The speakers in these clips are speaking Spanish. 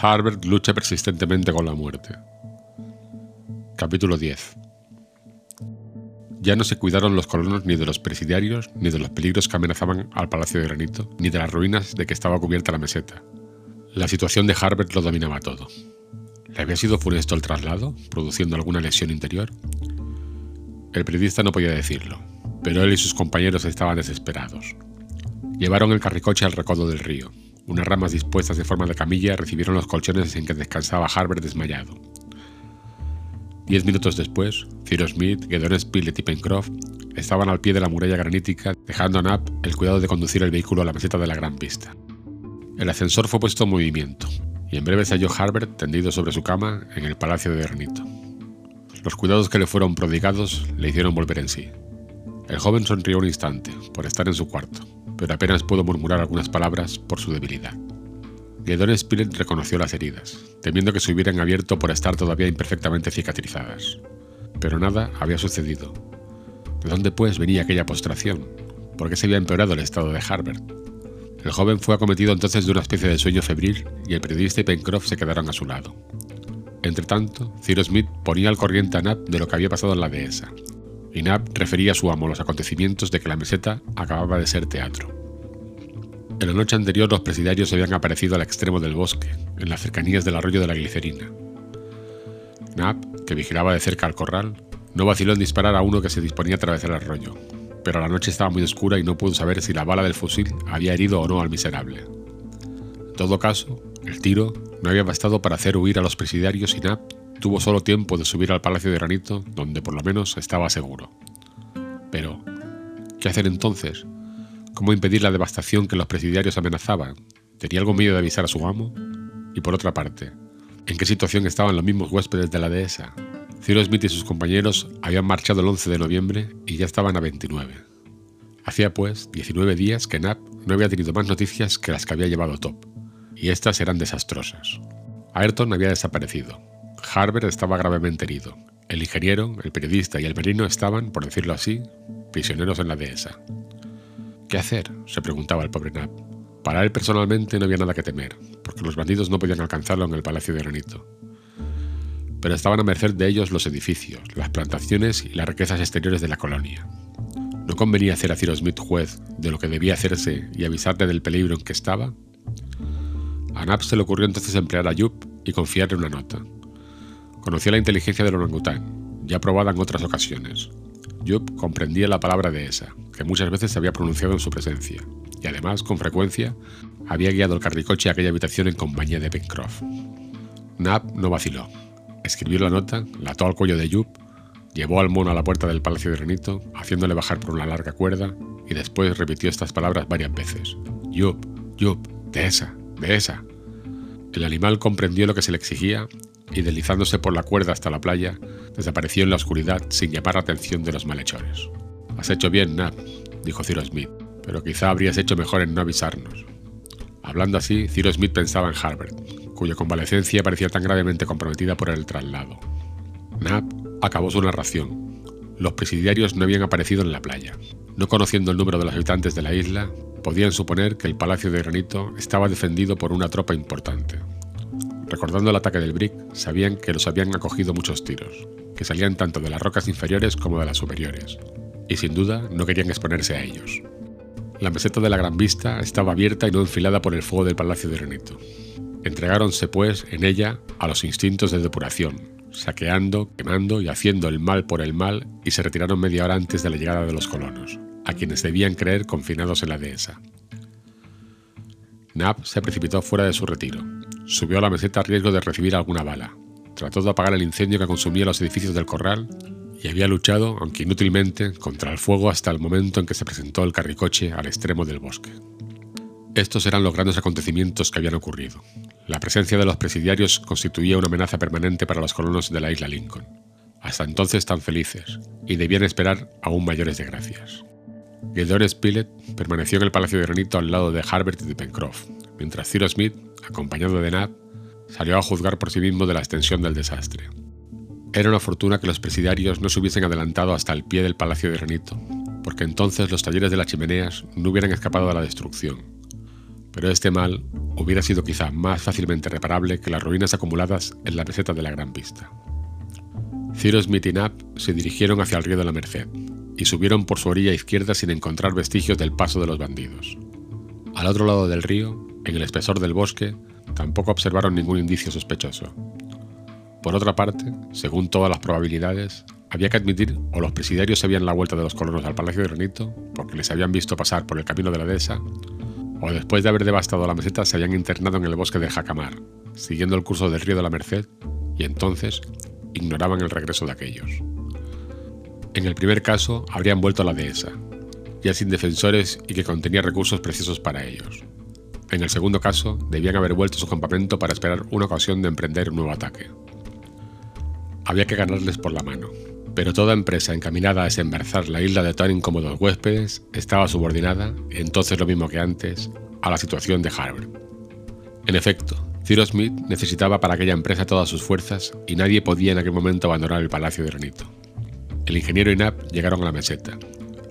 Harbert lucha persistentemente con la muerte. Capítulo 10 Ya no se cuidaron los colonos ni de los presidiarios, ni de los peligros que amenazaban al Palacio de Granito, ni de las ruinas de que estaba cubierta la meseta. La situación de Harbert lo dominaba todo. ¿Le había sido funesto el traslado, produciendo alguna lesión interior? El periodista no podía decirlo, pero él y sus compañeros estaban desesperados. Llevaron el carricoche al recodo del río. Unas ramas dispuestas de forma de camilla recibieron los colchones en que descansaba Harbert desmayado. Diez minutos después, Cyrus Smith, Gedon Spilett y Pencroff estaban al pie de la muralla granítica, dejando a Knapp el cuidado de conducir el vehículo a la meseta de la gran pista. El ascensor fue puesto en movimiento, y en breve se halló Harbert tendido sobre su cama en el palacio de granito. Los cuidados que le fueron prodigados le hicieron volver en sí. El joven sonrió un instante por estar en su cuarto, pero apenas pudo murmurar algunas palabras por su debilidad. Gedon Spilett reconoció las heridas, temiendo que se hubieran abierto por estar todavía imperfectamente cicatrizadas. Pero nada había sucedido. ¿De dónde pues venía aquella postración? ¿Por qué se había empeorado el estado de Harbert? El joven fue acometido entonces de una especie de sueño febril y el periodista y Pencroff se quedaron a su lado. Entretanto, Cyrus Smith ponía al corriente a Nab de lo que había pasado en la dehesa, y Nab refería a su amo los acontecimientos de que la meseta acababa de ser teatro. En la noche anterior los presidiarios habían aparecido al extremo del bosque, en las cercanías del arroyo de la glicerina. Nab, que vigilaba de cerca al corral, no vaciló en disparar a uno que se disponía a atravesar el arroyo, pero la noche estaba muy oscura y no pudo saber si la bala del fusil había herido o no al miserable. En todo caso, el tiro no había bastado para hacer huir a los presidiarios y tuvo solo tiempo de subir al Palacio de Granito, donde por lo menos estaba seguro. Pero, ¿qué hacer entonces? ¿Cómo impedir la devastación que los presidiarios amenazaban? ¿Tenía algo miedo de avisar a su amo? Y por otra parte, ¿en qué situación estaban los mismos huéspedes de la dehesa? Cyrus Smith y sus compañeros habían marchado el 11 de noviembre y ya estaban a 29. Hacía pues 19 días que Nab no había tenido más noticias que las que había llevado Top, y estas eran desastrosas. Ayrton había desaparecido. Harbert estaba gravemente herido. El ingeniero, el periodista y el marino estaban, por decirlo así, prisioneros en la dehesa. ¿Qué hacer? se preguntaba el pobre Nab. Para él personalmente no había nada que temer, porque los bandidos no podían alcanzarlo en el Palacio de Granito. Pero estaban a merced de ellos los edificios, las plantaciones y las riquezas exteriores de la colonia. ¿No convenía hacer a Cyrus Smith juez de lo que debía hacerse y avisarle del peligro en que estaba? A Nab se le ocurrió entonces emplear a Yup y confiarle una nota. Conocía la inteligencia del orangután, ya probada en otras ocasiones. Yup comprendía la palabra de esa, que muchas veces se había pronunciado en su presencia, y además, con frecuencia, había guiado el carricoche a aquella habitación en compañía de Pencroff. Nab no vaciló. Escribió la nota, la ató al cuello de Yup, llevó al mono a la puerta del Palacio de Granito, haciéndole bajar por una larga cuerda, y después repitió estas palabras varias veces. Yup, Yup, de esa, de esa. El animal comprendió lo que se le exigía y deslizándose por la cuerda hasta la playa, desapareció en la oscuridad sin llamar la atención de los malhechores. Has hecho bien, Nab, dijo Cyrus Smith, pero quizá habrías hecho mejor en no avisarnos. Hablando así, Cyrus Smith pensaba en Harbert, cuya convalecencia parecía tan gravemente comprometida por el traslado. Nab acabó su narración. Los presidiarios no habían aparecido en la playa. No conociendo el número de los habitantes de la isla, podían suponer que el Palacio de Granito estaba defendido por una tropa importante. Recordando el ataque del Brick, sabían que los habían acogido muchos tiros, que salían tanto de las rocas inferiores como de las superiores, y sin duda no querían exponerse a ellos. La meseta de la Gran Vista estaba abierta y no enfilada por el fuego del Palacio de Granito. Entregáronse, pues, en ella a los instintos de depuración, saqueando, quemando y haciendo el mal por el mal, y se retiraron media hora antes de la llegada de los colonos, a quienes debían creer confinados en la dehesa. Nab se precipitó fuera de su retiro, Subió a la meseta a riesgo de recibir alguna bala. Trató de apagar el incendio que consumía los edificios del corral y había luchado, aunque inútilmente, contra el fuego hasta el momento en que se presentó el carricoche al extremo del bosque. Estos eran los grandes acontecimientos que habían ocurrido. La presencia de los presidiarios constituía una amenaza permanente para los colonos de la isla Lincoln, hasta entonces tan felices, y debían esperar aún mayores desgracias. Gedor Spilett permaneció en el Palacio de Granito al lado de Harbert y de Pencroff, mientras Cyrus Smith acompañado de Nab, salió a juzgar por sí mismo de la extensión del desastre. Era una fortuna que los presidiarios no se hubiesen adelantado hasta el pie del Palacio de Granito, porque entonces los talleres de las chimeneas no hubieran escapado de la destrucción. pero este mal hubiera sido quizá más fácilmente reparable que las ruinas acumuladas en la meseta de la Gran Vista. Ciro Smith y Knapp se dirigieron hacia el río de la Merced y subieron por su orilla izquierda sin encontrar vestigios del paso de los bandidos. Al otro lado del río, en el espesor del bosque, tampoco observaron ningún indicio sospechoso. Por otra parte, según todas las probabilidades, había que admitir o los presidiarios sabían la vuelta de los colonos al Palacio de Granito, porque les habían visto pasar por el camino de la dehesa, o después de haber devastado la meseta se habían internado en el bosque de Jacamar, siguiendo el curso del río de la Merced, y entonces ignoraban el regreso de aquellos. En el primer caso, habrían vuelto a la dehesa, ya sin defensores y que contenía recursos preciosos para ellos. En el segundo caso, debían haber vuelto a su campamento para esperar una ocasión de emprender un nuevo ataque. Había que ganarles por la mano, pero toda empresa encaminada a desembarazar la isla de tan incómodos huéspedes estaba subordinada, entonces lo mismo que antes, a la situación de Harvard. En efecto, Ciro Smith necesitaba para aquella empresa todas sus fuerzas y nadie podía en aquel momento abandonar el Palacio de Granito. El ingeniero y Knapp llegaron a la meseta.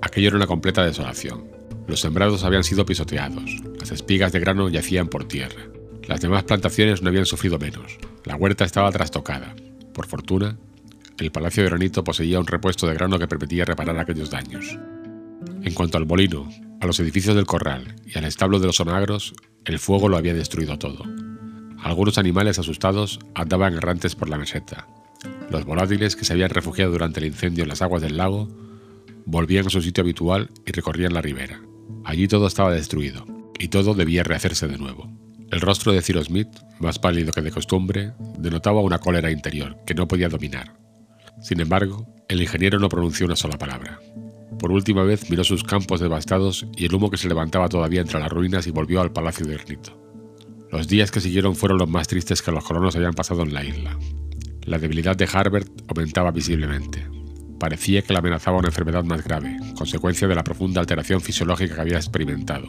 Aquello era una completa desolación. Los sembrados habían sido pisoteados, las espigas de grano yacían por tierra. Las demás plantaciones no habían sufrido menos. La huerta estaba trastocada. Por fortuna, el Palacio de Granito poseía un repuesto de grano que permitía reparar aquellos daños. En cuanto al molino, a los edificios del corral y al establo de los sonagros, el fuego lo había destruido todo. Algunos animales asustados andaban errantes por la meseta. Los volátiles que se habían refugiado durante el incendio en las aguas del lago volvían a su sitio habitual y recorrían la ribera. Allí todo estaba destruido, y todo debía rehacerse de nuevo. El rostro de Ciro Smith, más pálido que de costumbre, denotaba una cólera interior que no podía dominar. Sin embargo, el ingeniero no pronunció una sola palabra. Por última vez miró sus campos devastados y el humo que se levantaba todavía entre las ruinas y volvió al palacio de Granito. Los días que siguieron fueron los más tristes que los colonos habían pasado en la isla. La debilidad de Harbert aumentaba visiblemente. Parecía que le amenazaba una enfermedad más grave, consecuencia de la profunda alteración fisiológica que había experimentado.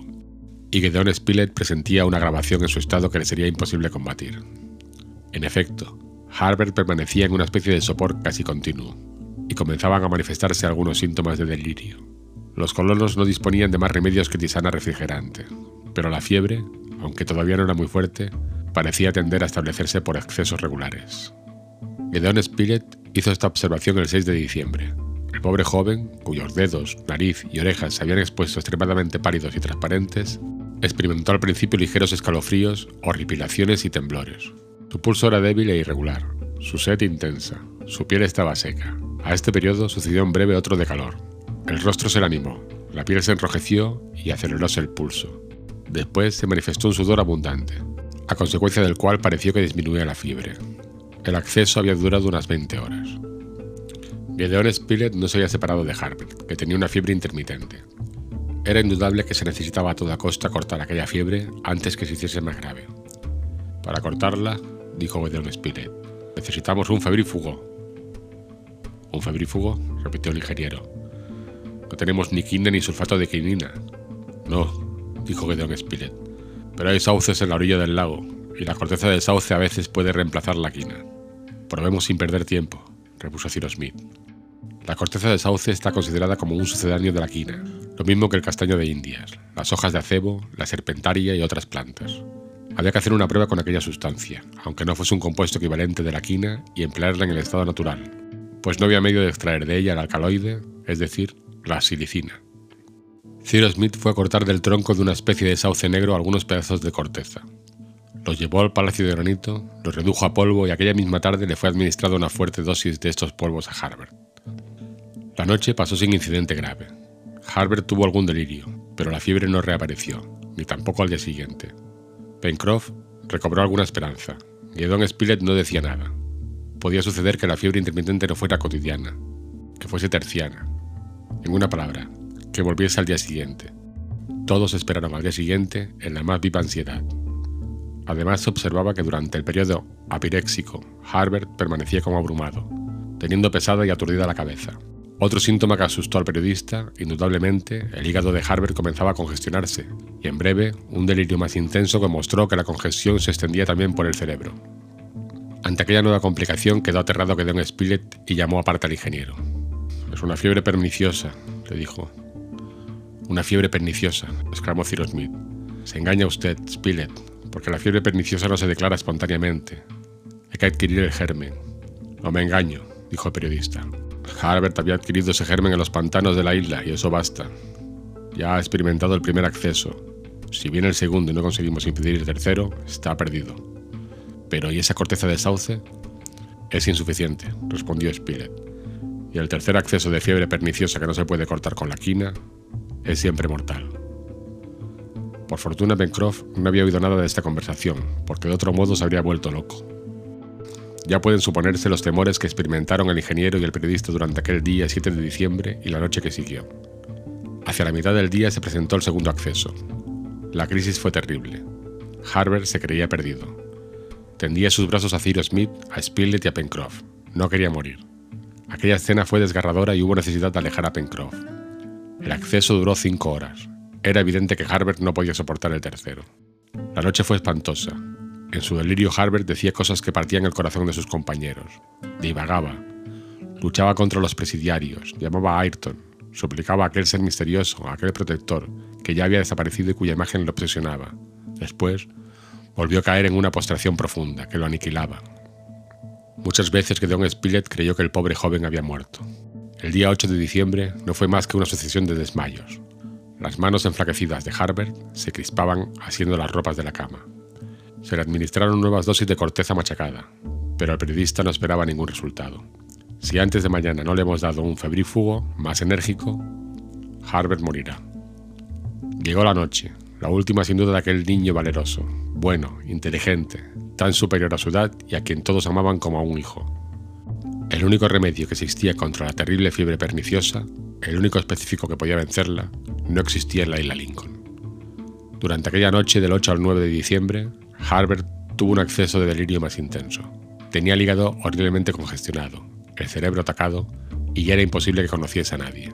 Y Gedeon Spilett presentía una agravación en su estado que le sería imposible combatir. En efecto, Harbert permanecía en una especie de sopor casi continuo, y comenzaban a manifestarse algunos síntomas de delirio. Los colonos no disponían de más remedios que tisana refrigerante, pero la fiebre, aunque todavía no era muy fuerte, parecía tender a establecerse por excesos regulares. Gedeon Spilett hizo esta observación el 6 de diciembre. El pobre joven, cuyos dedos, nariz y orejas se habían expuesto extremadamente pálidos y transparentes, experimentó al principio ligeros escalofríos, horripilaciones y temblores. Su pulso era débil e irregular, su sed intensa, su piel estaba seca. A este periodo sucedió en breve otro de calor. El rostro se le animó, la piel se enrojeció y aceleróse el pulso. Después se manifestó un sudor abundante, a consecuencia del cual pareció que disminuía la fiebre. El acceso había durado unas 20 horas. Gedeon Spilett no se había separado de Harbert, que tenía una fiebre intermitente. Era indudable que se necesitaba a toda costa cortar aquella fiebre antes que se hiciese más grave. Para cortarla, dijo Gedeon Spilett, necesitamos un febrífugo. ¿Un febrífugo? repitió el ingeniero. No tenemos ni quina ni sulfato de quinina. No, dijo Gedeon Spilett. Pero hay sauces en la orilla del lago, y la corteza del sauce a veces puede reemplazar la quina. Probemos sin perder tiempo, repuso Ciro Smith. La corteza del sauce está considerada como un sucedáneo de la quina, lo mismo que el castaño de Indias, las hojas de acebo, la serpentaria y otras plantas. Había que hacer una prueba con aquella sustancia, aunque no fuese un compuesto equivalente de la quina, y emplearla en el estado natural, pues no había medio de extraer de ella el alcaloide, es decir, la silicina. Ciro Smith fue a cortar del tronco de una especie de sauce negro algunos pedazos de corteza. Los llevó al Palacio de Granito, los redujo a polvo y aquella misma tarde le fue administrada una fuerte dosis de estos polvos a Harbert. La noche pasó sin incidente grave. Harbert tuvo algún delirio, pero la fiebre no reapareció, ni tampoco al día siguiente. Pencroff recobró alguna esperanza. Don Spilett no decía nada. Podía suceder que la fiebre intermitente no fuera cotidiana, que fuese terciana. En una palabra, que volviese al día siguiente. Todos esperaron al día siguiente en la más viva ansiedad. Además se observaba que durante el periodo apiréxico, Harbert permanecía como abrumado, teniendo pesada y aturdida la cabeza. Otro síntoma que asustó al periodista, indudablemente, el hígado de Harbert comenzaba a congestionarse, y en breve, un delirio más intenso que mostró que la congestión se extendía también por el cerebro. Ante aquella nueva complicación quedó aterrado que Don Spilett y llamó aparte al ingeniero. Es una fiebre perniciosa, le dijo. Una fiebre perniciosa, exclamó Cyrus Smith. Se engaña usted, Spilett, porque la fiebre perniciosa no se declara espontáneamente. Hay que adquirir el germen. No me engaño, dijo el periodista. Harbert había adquirido ese germen en los pantanos de la isla y eso basta. Ya ha experimentado el primer acceso. Si viene el segundo y no conseguimos impedir el tercero, está perdido. Pero ¿y esa corteza de sauce? Es insuficiente, respondió Spilett. Y el tercer acceso de fiebre perniciosa que no se puede cortar con la quina es siempre mortal. Por fortuna Pencroff no había oído nada de esta conversación, porque de otro modo se habría vuelto loco. Ya pueden suponerse los temores que experimentaron el ingeniero y el periodista durante aquel día 7 de diciembre y la noche que siguió. Hacia la mitad del día se presentó el segundo acceso. La crisis fue terrible. Harbert se creía perdido. Tendía sus brazos a Cyrus Smith, a Spilett y a Pencroff. No quería morir. Aquella escena fue desgarradora y hubo necesidad de alejar a Pencroff. El acceso duró cinco horas. Era evidente que Harbert no podía soportar el tercero. La noche fue espantosa. En su delirio Harbert decía cosas que partían el corazón de sus compañeros. Divagaba. Luchaba contra los presidiarios, llamaba a Ayrton, suplicaba a aquel ser misterioso, a aquel protector, que ya había desaparecido y cuya imagen lo obsesionaba. Después, volvió a caer en una postración profunda, que lo aniquilaba. Muchas veces Don Spilett creyó que el pobre joven había muerto. El día 8 de diciembre no fue más que una sucesión de desmayos. Las manos enflaquecidas de Harbert se crispaban haciendo las ropas de la cama. Se le administraron nuevas dosis de corteza machacada, pero el periodista no esperaba ningún resultado. Si antes de mañana no le hemos dado un febrífugo más enérgico, Harbert morirá. Llegó la noche, la última sin duda de aquel niño valeroso, bueno, inteligente, tan superior a su edad y a quien todos amaban como a un hijo. El único remedio que existía contra la terrible fiebre perniciosa, el único específico que podía vencerla, no existía en la isla Lincoln. Durante aquella noche del 8 al 9 de diciembre, Harbert tuvo un acceso de delirio más intenso. Tenía el hígado horriblemente congestionado, el cerebro atacado y ya era imposible que conociese a nadie.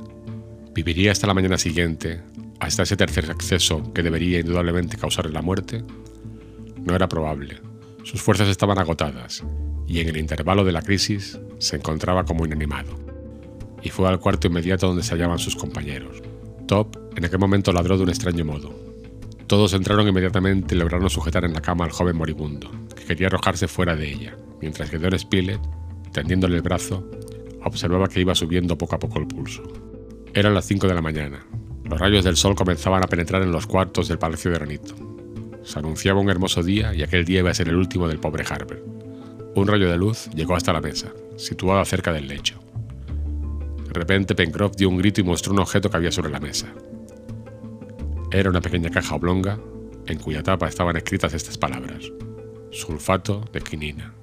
¿Viviría hasta la mañana siguiente, hasta ese tercer acceso que debería indudablemente causarle la muerte? No era probable. Sus fuerzas estaban agotadas y en el intervalo de la crisis se encontraba como inanimado. Y fue al cuarto inmediato donde se hallaban sus compañeros. Top en aquel momento ladró de un extraño modo, todos entraron inmediatamente y lograron sujetar en la cama al joven moribundo, que quería arrojarse fuera de ella, mientras que Don Spilett, tendiéndole el brazo, observaba que iba subiendo poco a poco el pulso. Eran las 5 de la mañana. Los rayos del sol comenzaban a penetrar en los cuartos del Palacio de Granito. Se anunciaba un hermoso día y aquel día iba a ser el último del pobre Harbert. Un rayo de luz llegó hasta la mesa, situada cerca del lecho. De repente Pencroff dio un grito y mostró un objeto que había sobre la mesa. Era una pequeña caja oblonga en cuya tapa estaban escritas estas palabras: sulfato de quinina.